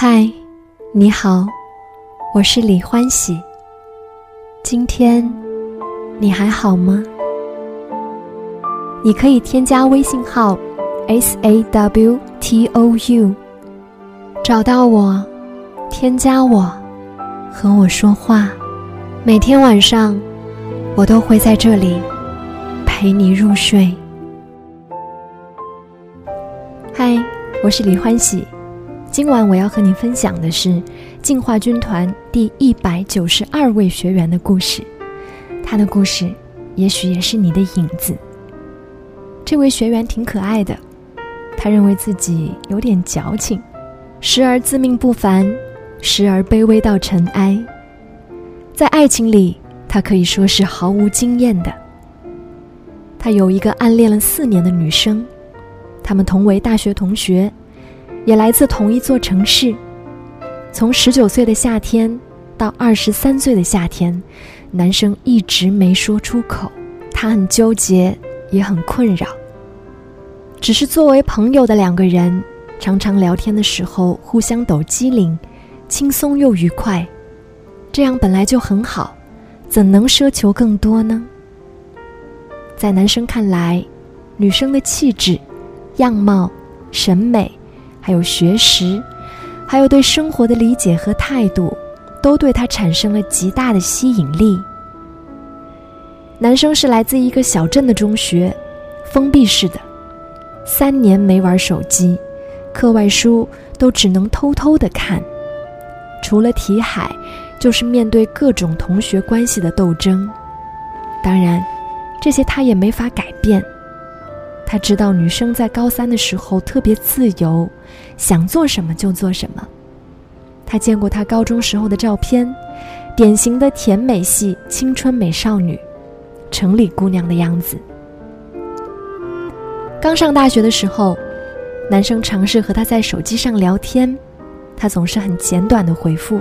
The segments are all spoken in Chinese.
嗨，你好，我是李欢喜。今天你还好吗？你可以添加微信号 s a w t o u，找到我，添加我，和我说话。每天晚上，我都会在这里陪你入睡。嗨，我是李欢喜。今晚我要和你分享的是进化军团第一百九十二位学员的故事。他的故事，也许也是你的影子。这位学员挺可爱的，他认为自己有点矫情，时而自命不凡，时而卑微到尘埃。在爱情里，他可以说是毫无经验的。他有一个暗恋了四年的女生，他们同为大学同学。也来自同一座城市。从十九岁的夏天到二十三岁的夏天，男生一直没说出口，他很纠结，也很困扰。只是作为朋友的两个人，常常聊天的时候互相抖机灵，轻松又愉快。这样本来就很好，怎能奢求更多呢？在男生看来，女生的气质、样貌、审美。还有学识，还有对生活的理解和态度，都对他产生了极大的吸引力。男生是来自一个小镇的中学，封闭式的，三年没玩手机，课外书都只能偷偷的看，除了题海，就是面对各种同学关系的斗争。当然，这些他也没法改变。他知道女生在高三的时候特别自由，想做什么就做什么。他见过她高中时候的照片，典型的甜美系青春美少女，城里姑娘的样子。刚上大学的时候，男生尝试和她在手机上聊天，她总是很简短的回复。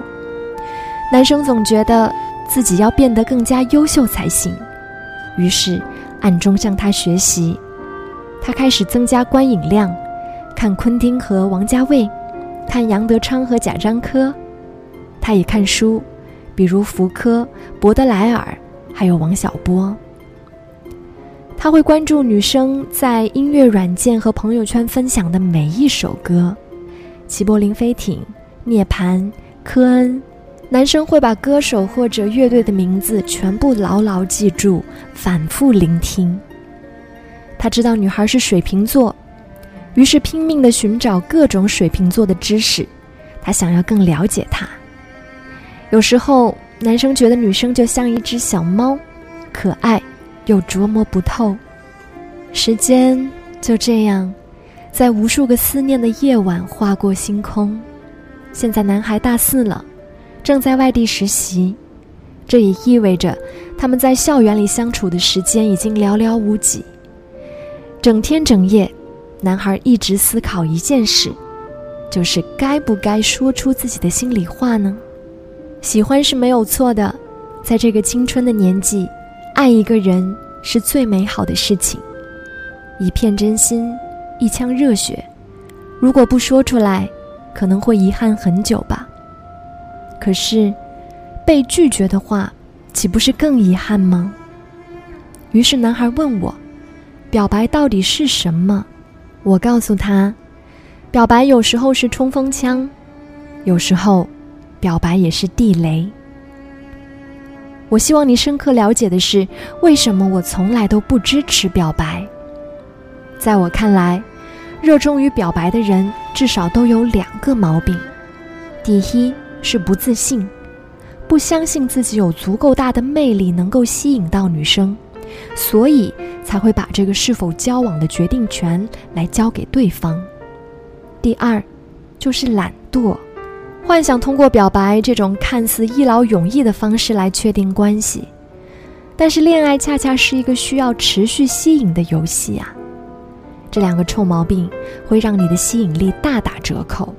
男生总觉得自己要变得更加优秀才行，于是暗中向她学习。他开始增加观影量，看昆汀和王家卫，看杨德昌和贾樟柯。他也看书，比如福柯、博德莱尔，还有王小波。他会关注女生在音乐软件和朋友圈分享的每一首歌，齐柏林飞艇、涅槃、科恩。男生会把歌手或者乐队的名字全部牢牢记住，反复聆听。他知道女孩是水瓶座，于是拼命的寻找各种水瓶座的知识，他想要更了解她。有时候，男生觉得女生就像一只小猫，可爱又捉摸不透。时间就这样，在无数个思念的夜晚划过星空。现在男孩大四了，正在外地实习，这也意味着他们在校园里相处的时间已经寥寥无几。整天整夜，男孩一直思考一件事，就是该不该说出自己的心里话呢？喜欢是没有错的，在这个青春的年纪，爱一个人是最美好的事情，一片真心，一腔热血。如果不说出来，可能会遗憾很久吧。可是，被拒绝的话，岂不是更遗憾吗？于是男孩问我。表白到底是什么？我告诉他，表白有时候是冲锋枪，有时候，表白也是地雷。我希望你深刻了解的是，为什么我从来都不支持表白。在我看来，热衷于表白的人至少都有两个毛病：第一是不自信，不相信自己有足够大的魅力能够吸引到女生。所以才会把这个是否交往的决定权来交给对方。第二，就是懒惰，幻想通过表白这种看似一劳永逸的方式来确定关系。但是恋爱恰恰是一个需要持续吸引的游戏啊！这两个臭毛病会让你的吸引力大打折扣。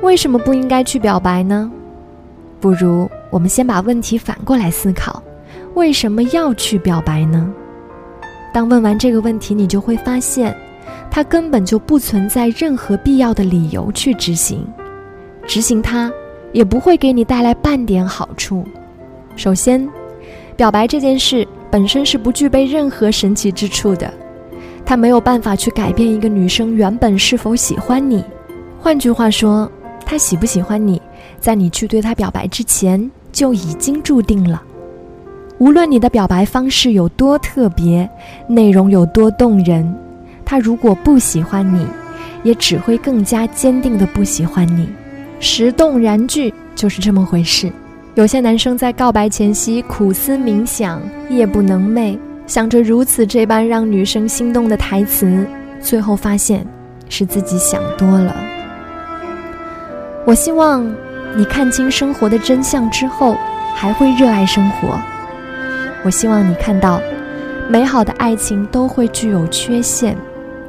为什么不应该去表白呢？不如我们先把问题反过来思考。为什么要去表白呢？当问完这个问题，你就会发现，它根本就不存在任何必要的理由去执行，执行它也不会给你带来半点好处。首先，表白这件事本身是不具备任何神奇之处的，它没有办法去改变一个女生原本是否喜欢你。换句话说，她喜不喜欢你，在你去对她表白之前就已经注定了。无论你的表白方式有多特别，内容有多动人，他如果不喜欢你，也只会更加坚定的不喜欢你。石动燃具就是这么回事。有些男生在告白前夕苦思冥想，夜不能寐，想着如此这般让女生心动的台词，最后发现是自己想多了。我希望你看清生活的真相之后，还会热爱生活。我希望你看到，美好的爱情都会具有缺陷，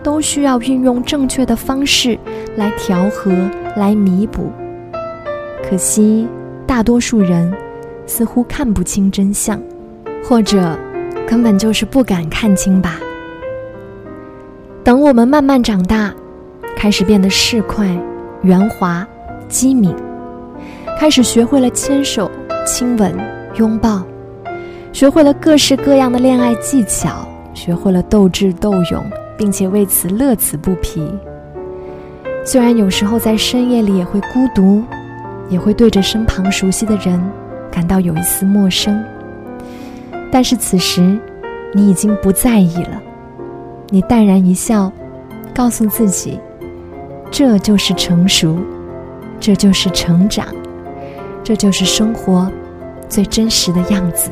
都需要运用正确的方式来调和、来弥补。可惜，大多数人似乎看不清真相，或者根本就是不敢看清吧。等我们慢慢长大，开始变得市侩、圆滑、机敏，开始学会了牵手、亲吻、拥抱。学会了各式各样的恋爱技巧，学会了斗智斗勇，并且为此乐此不疲。虽然有时候在深夜里也会孤独，也会对着身旁熟悉的人感到有一丝陌生，但是此时你已经不在意了。你淡然一笑，告诉自己，这就是成熟，这就是成长，这就是生活最真实的样子。